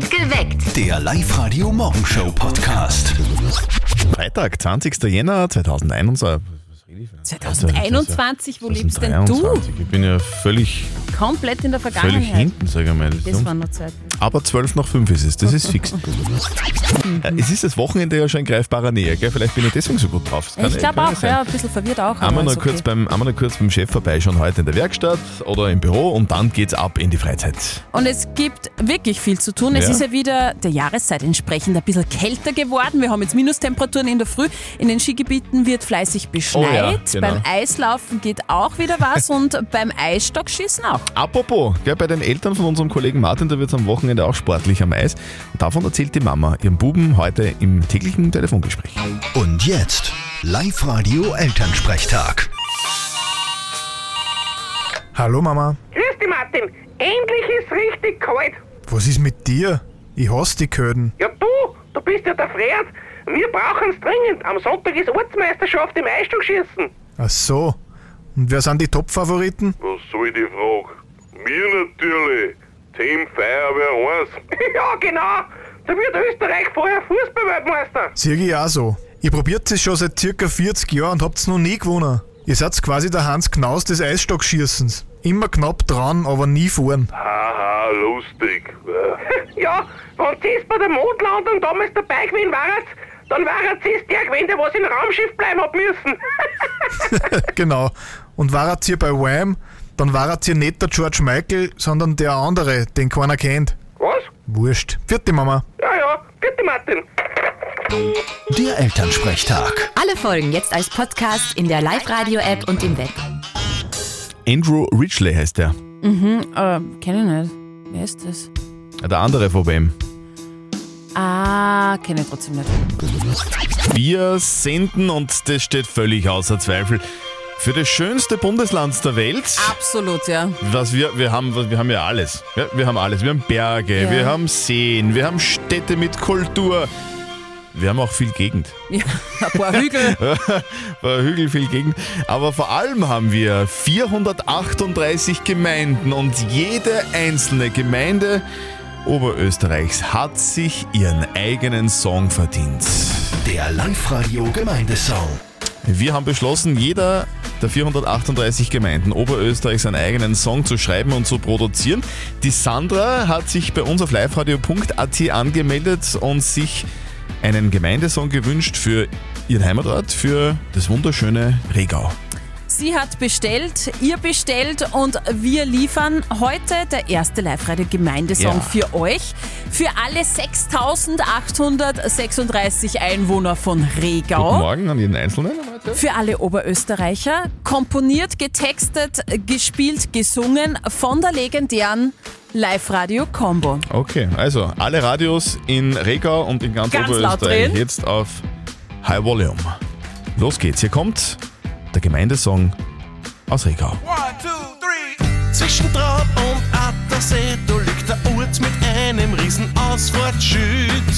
Geweckt. Der Live-Radio-Morgenshow-Podcast. Freitag, 20. Jänner 2021. 2021, wo lebst denn du? 2023. Ich bin ja völlig, Komplett in der völlig Vergangenheit. hinten, sage ich mal. Das waren noch Zeiten. Aber 12 nach 5 ist es, das ist fix. Es ist das Wochenende ja schon in greifbarer Nähe, gell? vielleicht bin ich deswegen so gut drauf. Ich glaube auch, sein. ja, ein bisschen verwirrt auch. Einmal noch, kurz beim, einmal noch kurz beim Chef vorbeischauen, heute in der Werkstatt oder im Büro und dann geht's ab in die Freizeit. Und es gibt wirklich viel zu tun. Es Ja. ist ja wieder der Jahreszeit entsprechend ein bisschen kälter geworden. Wir haben jetzt Minustemperaturen in der Früh. In den Skigebieten wird fleißig beschneit. Oh ja, genau. Beim Eislaufen geht auch wieder was und beim Eisstockschießen auch. Apropos, gell, bei den Eltern von unserem Kollegen Martin, da wird es am Wochenende auch sportlich am Eis. Und davon erzählt die Mama ihrem Buben heute im täglichen Telefongespräch. Und jetzt Live-Radio-Elternsprechtag. Hallo Mama, Grüß dich, Martin. Endlich ist richtig kalt. was ist mit dir? Ich hasse die Köden. Ja, du, du bist ja der Fred. Wir brauchen's dringend. Am Sonntag ist Ortsmeisterschaft im Eisstockschießen. Ach so. Und wer sind die Top-Favoriten? Was soll die Frage? Mir natürlich. Team Feuerwehr 1. ja, genau. Da wird Österreich vorher Fußballweltmeister. Sieg ich auch so. Ihr probiert es schon seit circa 40 Jahren und habt's noch nie gewonnen. Ihr seid quasi der Hans Knaus des Eisstockschießens. Immer knapp dran, aber nie vorn. Haha, lustig. Ja, wenn sie bei der Mondlandung damals dabei gewesen wäret, dann wäret sie der gewesen, der was im Raumschiff bleiben hat müssen. genau. Und waret ihr bei Wham, dann waret ihr nicht der George Michael, sondern der andere, den keiner kennt. was? Wurscht. Vierte Mama. Ja, ja. Bitte, Martin. Der Elternsprechtag. Alle Folgen jetzt als Podcast in der Live-Radio-App und im Web. Andrew Ridgely heißt der. Äh, kenn ich nicht. Wer ist das? Der andere von wem? Ah, kenne ich trotzdem nicht. Wir senden, und das steht völlig außer Zweifel, für das schönste Bundesland der Welt. Absolut, ja. Was wir, wir haben, wir haben ja alles. Ja, wir haben alles. Wir haben Berge, Ja. wir haben Seen, wir haben Städte mit Kultur. Wir haben auch viel Gegend. ja. Ein paar Hügel. War Hügel, viel Gegend. Aber vor allem haben wir 438 Gemeinden und jede einzelne Gemeinde Oberösterreichs hat sich ihren eigenen Song verdient. Der Live-Radio-Gemeindesong. Wir haben beschlossen, jeder der 438 Gemeinden Oberösterreichs einen eigenen Song zu schreiben und zu produzieren. Die Sandra hat sich bei uns auf liveradio.at angemeldet und sich einen Gemeindesong gewünscht für ihren Heimatort, für das wunderschöne Regau. Sie hat bestellt, ihr bestellt und wir liefern heute der erste Live-Radio-Gemeindesong Ja. für euch. Für alle 6836 Einwohner von Guten Regau. Morgen an jeden Einzelnen. Für alle Oberösterreicher. Komponiert, getextet, gespielt, gesungen von der legendären Live-Radio-Combo. Okay, also alle Radios in Regau und in ganz, Ganz Oberösterreich jetzt auf High Volume. Los geht's, hier kommt Gemeindesong aus Regau. Zwischen Traub und Attersee, da liegt der Ort mit einem riesen Ausfahrtsschild.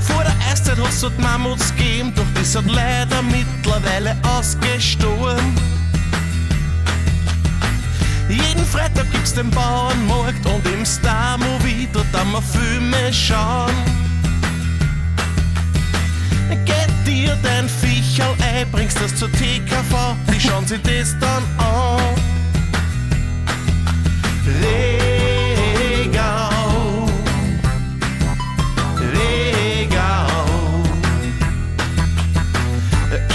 Vor der Eiszeit hat's dort Mammuts gegeben, doch die sind leider mittlerweile ausgestorben. Jeden Freitag gibt's den Bauernmarkt und im Star-Movie, dort haben wir Filme schauen. Geht dir dein Viecherl bringst das zur TKV, die schauen sich das dann an. Regau, Regau.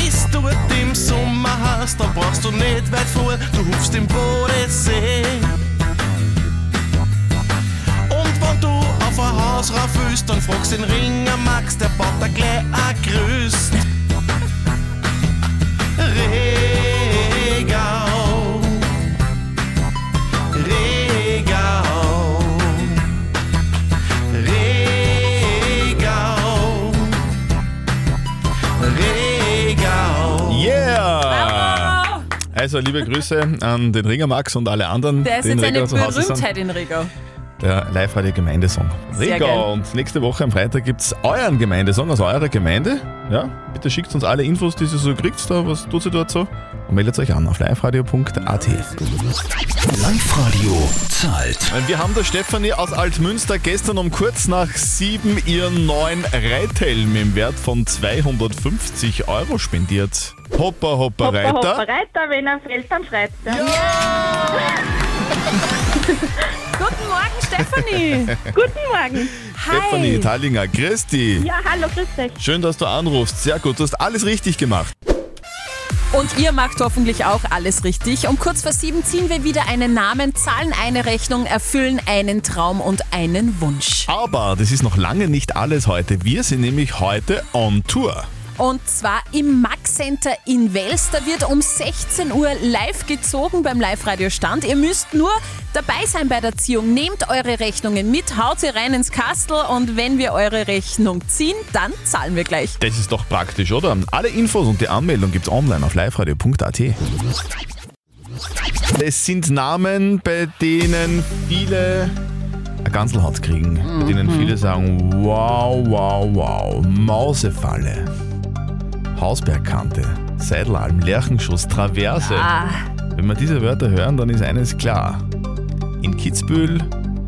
Ist dort im Sommerhaus, dann brauchst du nicht weit vor, du hupfst im Bodensee. Willst, dann fragst den Ringer Max, der baut da gleich ein Gerüst. Regau, Regau, Regau, Regau. Yeah! Also liebe Grüße an den Ringer Max und alle anderen, Der ist jetzt eine. Berühmtheit in Regau. Der Live-Radio-Gemeindesong. Sehr Riga, geil. und nächste Woche am Freitag gibt es euren Gemeindesong aus eurer Gemeinde. Ja, bitte schickt uns alle Infos, die ihr so kriegt, da, was tut sie dort so und meldet euch an auf liveradio.at. Live-Radio zahlt. Wir haben der Stefanie aus Altmünster gestern um kurz nach sieben ihren neuen Reithelm im Wert von 250 Euro spendiert. Hoppa, hoppa, Hoppa, Reiter. hoppa, Reiter, wenn er fällt, dann schreit er. Guten Morgen, Stefanie. Guten Morgen. Stefanie Tallinger, Christi. Ja, hallo, grüß dich. Schön, dass du anrufst. Sehr gut, du hast alles richtig gemacht. Und ihr macht hoffentlich auch alles richtig. Um kurz vor sieben ziehen wir wieder einen Namen, zahlen eine Rechnung, erfüllen einen Traum und einen Wunsch. Aber das ist noch lange nicht alles heute. Wir sind nämlich heute on Tour. Und zwar im Max Center in Wels. Da wird um 16 Uhr live gezogen beim Live-Radio-Stand. Ihr müsst nur dabei sein bei der Ziehung. Nehmt eure Rechnungen mit, haut sie rein ins Kastel und wenn wir eure Rechnung ziehen, dann zahlen wir gleich. Das ist doch praktisch, oder? Alle Infos und die Anmeldung gibt's online auf liveradio.at. Es sind Namen, bei denen viele ein Ganselhaut kriegen. Bei denen viele sagen, wow, wow, wow, Mausefalle, Hausbergkante, Seidelalm, Lerchenschuss, Traverse. Ah, Wenn wir diese Wörter hören, dann ist eines klar. In Kitzbühel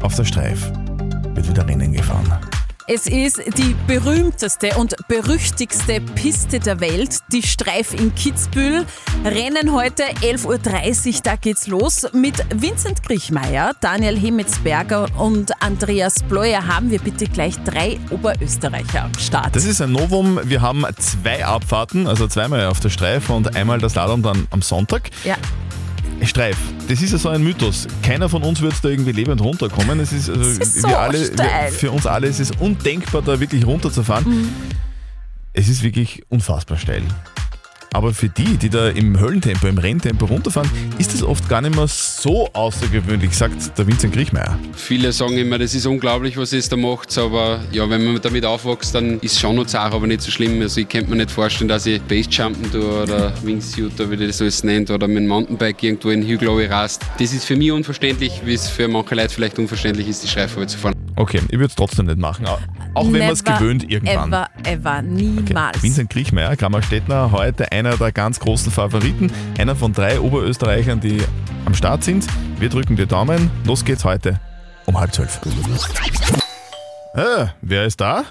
auf der Streif wird wieder Rennen gefahren. Es ist die berühmteste und berüchtigste Piste der Welt, die Streif in Kitzbühel. Rennen heute 11.30 Uhr, da geht's los. Mit Vincent Griechmeier, Daniel Hemitzberger und Andreas Bleuer haben wir bitte gleich drei Oberösterreicher am Start. Das ist ein Novum. Wir haben zwei Abfahrten, also zweimal auf der Streif und einmal das Slalom dann am Sonntag. ja. Streif, das ist ja so ein Mythos. Keiner von uns wird da irgendwie lebend runterkommen. Es ist, also, ist so alle, wir, für uns alle ist es undenkbar, da wirklich runterzufahren. Mhm. Es ist wirklich unfassbar steil. Aber für die, die da im Höllentempo, im Renntempo runterfahren, ist das oft gar nicht mehr so außergewöhnlich, sagt der Vincent Griechmeier. Viele sagen immer, das ist unglaublich, was es da macht, aber ja, wenn man damit aufwächst, dann ist es schon noch zart, aber nicht so schlimm. Also ich könnte mir nicht vorstellen, dass ich Basejumpen tue oder Wingsuit, oder wie das alles nennt, oder mit dem Mountainbike irgendwo in Hügel rast. Das ist für mich unverständlich, wie es für manche Leute vielleicht unverständlich ist, die Schreife zu fahren. Okay, ich würde es trotzdem nicht machen, auch wenn man es gewöhnt irgendwann. Ever, ever, niemals. Vincent Griechmeier, Kammerstädtner, heute einer der ganz großen Favoriten, einer von drei Oberösterreichern, die am Start sind. Wir drücken die Daumen. Los geht's heute um halb zwölf. Äh, wer ist da?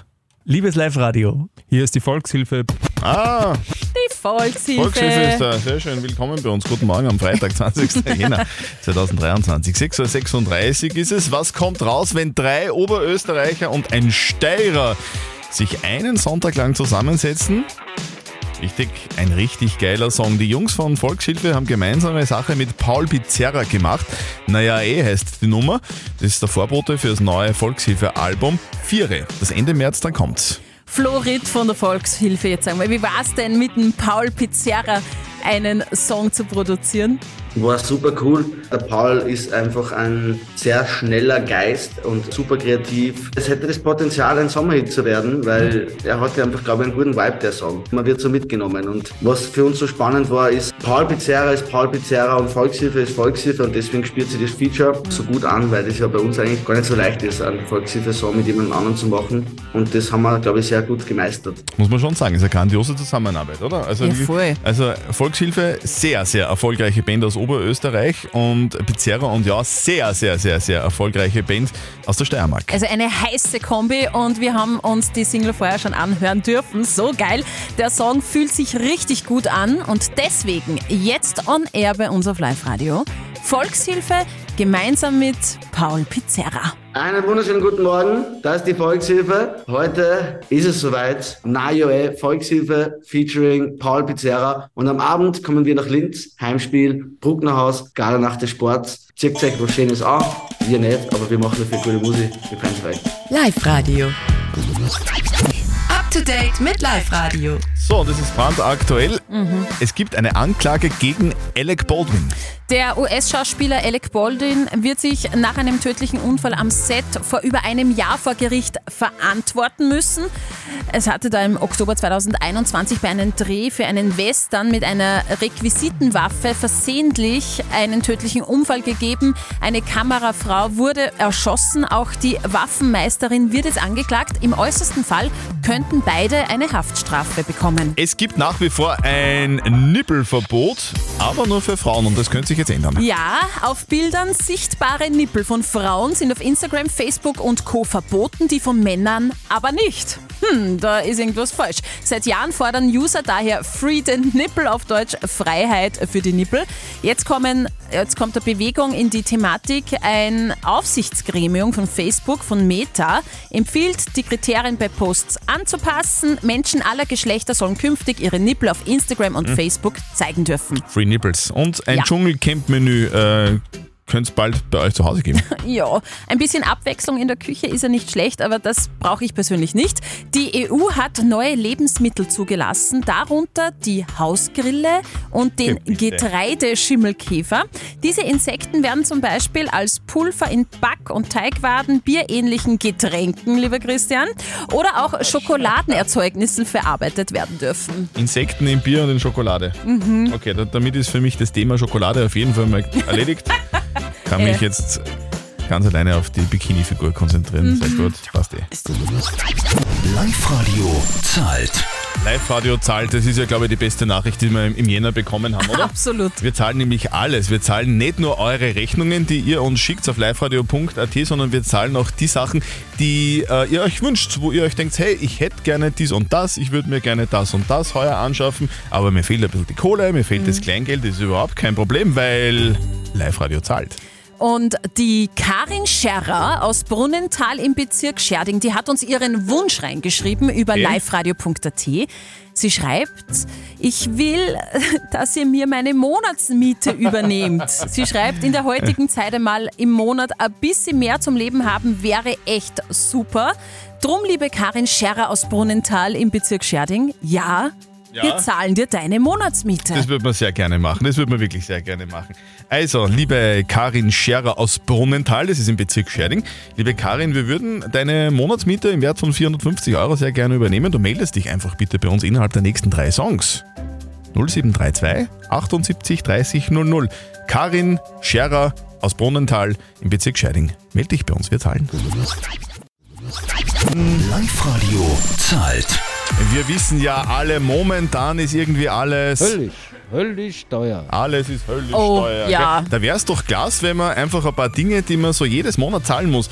Liebes Live-Radio, hier ist die Volkshilfe. Ah, Die Volkshilfe. Volkshilfe ist da. Sehr schön, willkommen bei uns. Guten Morgen am Freitag, 20. Jänner 2023. 6.36 Uhr ist es. Was kommt raus, wenn drei Oberösterreicher und ein Steirer sich einen Sonntag lang zusammensetzen? Richtig, ein richtig geiler Song. Die Jungs von Volkshilfe haben gemeinsame Sache mit Paul Pizzerra gemacht. Naja, eh heißt die Nummer. Das ist der Vorbote für das neue Volkshilfe-Album Viere, das Ende März dann kommt. Florid von der Volkshilfe jetzt wir. Wie war es denn mit dem Paul Pizzerra einen Song zu produzieren? War super cool. Der Paul ist einfach ein sehr schneller Geist und super kreativ. Es hätte das Potenzial, ein Sommerhit zu werden, weil er hatte einfach, glaube ich, einen guten Vibe, der Song. Man wird so mitgenommen. Und was für uns so spannend war, ist, Paul Pizzerra ist Paul Pizzerra und Volkshilfe ist Volkshilfe und deswegen spielt sie das Feature so gut an, weil das ja bei uns eigentlich gar nicht so leicht ist, einen Volkshilfe-Song mit jemandem anderen zu machen. Und das haben wir, glaube ich, sehr gut gemeistert. Muss man schon sagen, ist eine grandiose Zusammenarbeit, oder? Also, Ja, voll. also Volkshilfe, sehr, sehr erfolgreiche Band aus Oberösterreich und Pizzerra und ja, sehr, sehr, sehr, sehr erfolgreiche Band aus der Steiermark. Also eine heiße Kombi und wir haben uns die Single vorher schon anhören dürfen. So geil. Der Song fühlt sich richtig gut an und deswegen jetzt on air bei uns auf Live-Radio. Volkshilfe gemeinsam mit Paul Pizzerra. Einen wunderschönen guten Morgen, das ist die Volkshilfe. Heute ist es soweit. Najoe Volkshilfe featuring Paul Pizzerra. Und am Abend kommen wir nach Linz, Heimspiel, Brucknerhaus, Gala Nacht des Sports. Zirkt euch was Schönes an. Wir nicht, aber wir machen dafür gute Musik. Wir freuen uns euch. Live-Radio. Up to date mit Live-Radio. So, das ist brandaktuell. Es gibt eine Anklage gegen Alec Baldwin. Der US-Schauspieler Alec Baldwin wird sich nach einem tödlichen Unfall am Set vor über einem Jahr vor Gericht verantworten müssen. Es hatte da im Oktober 2021 bei einem Dreh für einen Western mit einer Requisitenwaffe versehentlich einen tödlichen Unfall gegeben. Eine Kamerafrau wurde erschossen. Auch die Waffenmeisterin wird jetzt angeklagt. Im äußersten Fall könnten beide eine Haftstrafe bekommen. Es gibt nach wie vor ein Nippelverbot, aber nur für Frauen und das könnte sich jetzt ändern. Ja, auf Bildern sichtbare Nippel von Frauen sind auf Instagram, Facebook und Co. verboten, die von Männern aber nicht. Hm, da ist irgendwas falsch. Seit Jahren fordern User daher Free the Nipple auf Deutsch Freiheit für die Nippel. Jetzt, kommen, jetzt kommt eine Bewegung in die Thematik. Ein Aufsichtsgremium von Facebook, von Meta, empfiehlt, die Kriterien bei Posts anzupassen. Menschen aller Geschlechter sollen künftig ihre Nippel auf Instagram und Mhm. Facebook zeigen dürfen. Free Nipples. Und ein Ja. Dschungelcamp-Menü äh, könnte es bald bei euch zu Hause geben. Ja, ein bisschen Abwechslung in der Küche ist ja nicht schlecht, aber das brauche ich persönlich nicht. Die EU hat neue Lebensmittel zugelassen, darunter die Hausgrille und den. Getreideschimmelkäfer. Diese Insekten werden zum Beispiel als Pulver in Back- und Teigwaden, bierähnlichen Getränken, lieber Christian, oder auch Schokoladenerzeugnissen verarbeitet werden dürfen. Insekten in Bier und in Schokolade. Mhm. Okay, da, damit ist für mich das Thema Schokolade auf jeden Fall mal erledigt. Kann mich jetzt ganz alleine auf die Bikini-Figur konzentrieren. Sehr Mhm. gut, passt eh. Live-Radio zahlt. Live-Radio zahlt, das ist ja, glaube ich, die beste Nachricht, die wir im- im Jänner bekommen haben, oder? Absolut. Wir zahlen nämlich alles. Wir zahlen nicht nur eure Rechnungen, die ihr uns schickt auf liveradio.at, sondern wir zahlen auch die Sachen, die äh, ihr euch wünscht, wo ihr euch denkt, hey, ich hätte gerne dies und das, ich würde mir gerne das und das heuer anschaffen, aber mir fehlt ein bisschen die Kohle, mir fehlt das Kleingeld, das ist überhaupt kein Problem, weil Live-Radio zahlt. Und die Karin Scherrer aus Brunnenthal im Bezirk Scherding, die hat uns ihren Wunsch reingeschrieben über Okay. liveradio.at. Sie schreibt, ich will, dass ihr mir meine Monatsmiete übernehmt. Sie schreibt, in der heutigen Zeit einmal im Monat ein bisschen mehr zum Leben haben, wäre echt super. Drum, liebe Karin Scherrer aus Brunnenthal im Bezirk Scherding, ja, Ja. wir zahlen dir deine Monatsmiete. Das würde man sehr gerne machen. Das würde man wirklich sehr gerne machen. Also, liebe Karin Scherer aus Brunnenthal, das ist im Bezirk Scherding. Liebe Karin, wir würden deine Monatsmiete im Wert von 450 Euro sehr gerne übernehmen. Du meldest dich einfach bitte bei uns innerhalb der nächsten drei Songs. 0732 78 30 00. Karin Scherer aus Brunnenthal im Bezirk Scherding. Meld dich bei uns, wir zahlen. Live-Radio zahlt. Wir wissen ja alle, momentan ist irgendwie alles. Höllisch, höllisch teuer. Alles ist höllisch Oh, teuer. ja. gell? Da wäre es doch klasse, wenn man einfach ein paar Dinge, die man so jedes Monat zahlen muss,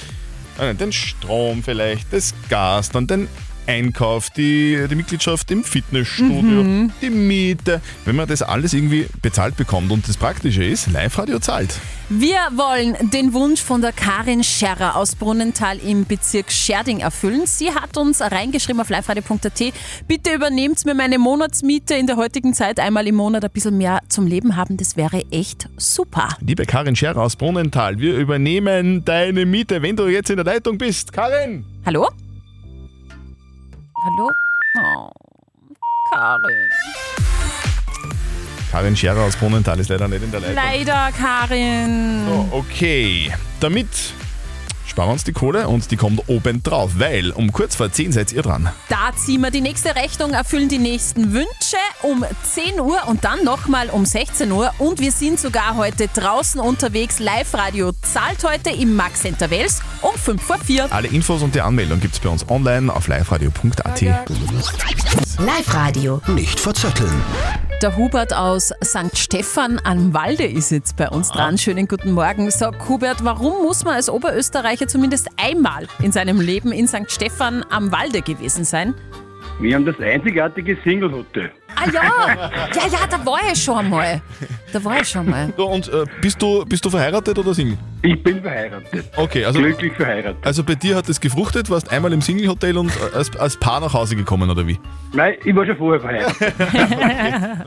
äh, den Strom vielleicht, das Gas, dann den Einkauf, die, die Mitgliedschaft im Fitnessstudio, Mhm. die Miete, wenn man das alles irgendwie bezahlt bekommt. Und das Praktische ist, Live-Radio zahlt. Wir wollen den Wunsch von der Karin Scherrer aus Brunnenthal im Bezirk Scherding erfüllen. Sie hat uns reingeschrieben auf liveradio.at, bitte übernehmt mir meine Monatsmiete in der heutigen Zeit einmal im Monat ein bisschen mehr zum Leben haben. Das wäre echt super. Liebe Karin Scherer aus Brunnenthal, wir übernehmen deine Miete, wenn du jetzt in der Leitung bist. Karin! Hallo? Hallo? Oh, Karin. Karin Scherer aus Brunnenthal ist leider nicht in der Leitung. Leider, Karin. So, okay. Damit sparen wir uns die Kohle und die kommt oben drauf, weil um kurz vor 10 seid ihr dran. Da ziehen wir die nächste Rechnung, erfüllen die nächsten Wünsche um 10 Uhr und dann nochmal um 16 Uhr. Und wir sind sogar heute draußen unterwegs. Live-Radio zahlt heute im Max Center Wels um 5 vor 4. Alle Infos und die Anmeldung gibt's bei uns online auf liveradio.at. Live-Radio. Nicht verzetteln. Der Hubert aus St. Stephan am Walde ist jetzt bei uns dran. Schönen guten Morgen. Sag Hubert, warum muss man als Oberösterreicher zumindest einmal in seinem Leben in St. Stephan am Walde gewesen sein? Wir haben das einzigartige Single Hotel. Ah ja, ja, ja, da war ich schon mal. Da war ich schon mal. So, und äh, bist, du, bist du verheiratet oder Single? Ich bin verheiratet. Okay, also. Glücklich verheiratet. Also bei dir hat es gefruchtet, warst einmal im Single-Hotel und äh, als, als Paar nach Hause gekommen, oder wie? Nein, ich war schon vorher verheiratet.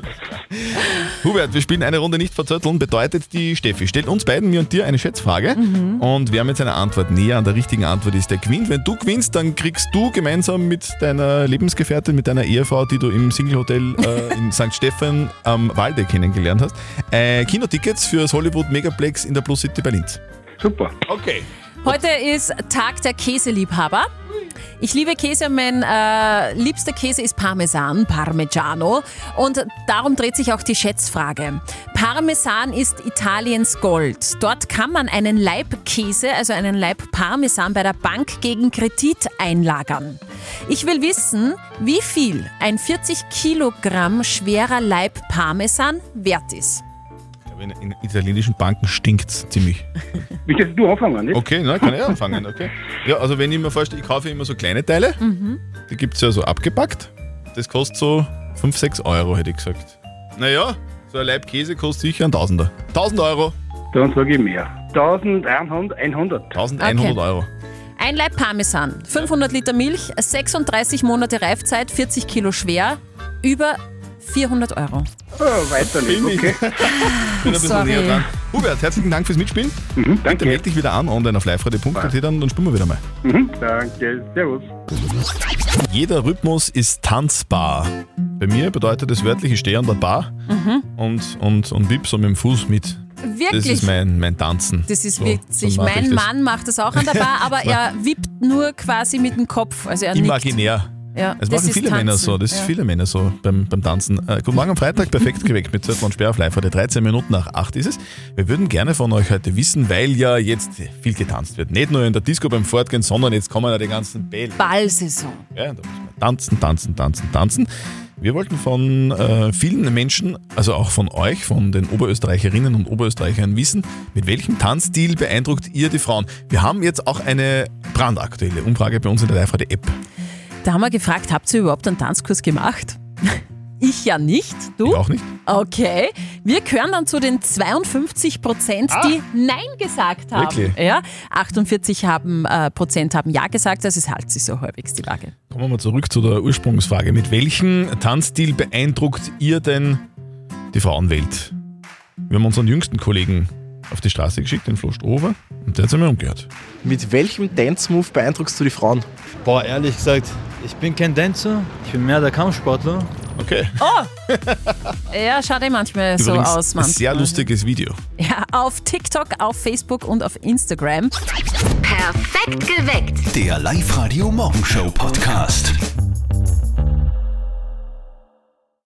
Hubert, wir spielen eine Runde nicht verzötteln, bedeutet die Steffi stellt uns beiden, mir und dir, eine Schätzfrage Mhm. und wer mit seiner Antwort näher an der richtigen Antwort ist, der gewinnt. Wenn du gewinnst, dann kriegst du gemeinsam mit deiner Lebensgefährtin, mit deiner Ehefrau, die du im Singlehotel äh, in St. Stephan am Walde kennengelernt hast, äh, Kinotickets fürs Hollywood Megaplex in der Plus City bei Linz. Super. Okay. Heute ist Tag der Käseliebhaber. Ich liebe Käse, mein äh, liebster Käse ist Parmesan, Parmigiano. Und darum dreht sich auch die Schätzfrage. Parmesan ist Italiens Gold. Dort kann man einen Laib Käse, also einen Laib Parmesan bei der Bank gegen Kredit einlagern. Ich will wissen, wie viel ein 40 Kilogramm schwerer Laib Parmesan wert ist. In, in italienischen Banken stinkt es ziemlich. Möchtest du anfangen, nicht? Okay, na, kann ich anfangen, okay. Ja, also wenn ich mir vorstelle, ich kaufe immer so kleine Teile, Mhm. die gibt es ja so abgepackt. Das kostet so 5, 6 Euro, hätte ich gesagt. Naja, so ein Laib Käse kostet sicher ein Tausender. 1000 Euro. Dann sage ich mehr. 1100. 100. 1100 Okay. Euro. Ein Laib Parmesan, 500 Liter Milch, 36 Monate Reifzeit, 40 Kilo schwer, über 400 Euro. Oh, weiter nicht, okay. Bin ein bisschen Sorry. näher dran. Hubert, herzlichen Dank fürs Mitspielen. Mhm, Bitte melde dich wieder an online auf liveradio.at, dann, dann spielen wir wieder mal. Mhm, danke. Servus. Jeder Rhythmus ist tanzbar. Bei mir bedeutet das wörtlich, ich stehe an der Bar Mhm. und, und, und wipp so mit dem Fuß mit. Wirklich? Das ist mein, mein Tanzen. Das ist So- witzig. so mein. Mann macht das auch an der Bar, aber er wippt nur quasi mit dem Kopf. Also er nickt. Ja, Das, das machen viele Männer Tanzen, so, das ist ja. viele Männer so beim, beim Tanzen. Äh, guten Morgen am Freitag, perfekt geweckt mit und Sperr auf live heute 13 Minuten nach 8 ist es. Wir würden gerne von euch heute wissen, weil ja jetzt viel getanzt wird. Nicht nur in der Disco beim Fortgehen, sondern jetzt kommen ja die ganzen Bälle. Ballsaison. Ja, da muss man tanzen, tanzen, tanzen, tanzen. Wir wollten von äh, vielen Menschen, also auch von euch, von den Oberösterreicherinnen und Oberösterreichern wissen, mit welchem Tanzstil beeindruckt ihr die Frauen? Wir haben jetzt auch eine brandaktuelle Umfrage bei uns in der Live-Radio-App. Da haben wir gefragt, habt ihr überhaupt einen Tanzkurs gemacht? Ich ja nicht. Du? Ich auch nicht. Okay. Wir gehören dann zu den 52 Prozent, die Nein gesagt haben. Ah. Wirklich? Ja. 48 haben, äh, Prozent haben Ja gesagt, also es hält sich so halbwegs die Waage. Kommen wir mal zurück zu der Ursprungsfrage. Mit welchem Tanzstil beeindruckt ihr denn die Frauenwelt? Wir haben unseren jüngsten Kollegen auf die Straße geschickt, den Flo Strohhofer, und der hat sich mal umgehört. Mit welchem Dance-Move beeindruckst du die Frauen? Boah, ehrlich gesagt, ich bin kein Dancer, ich bin mehr der Kampfsportler. Okay. Oh! Ja, schaut eh manchmal so Übrigens, aus. Manchmal. sehr lustiges Video. Ja, auf TikTok, auf Facebook und auf Instagram. Perfekt geweckt. Der Live-Radio Morgenshow Podcast.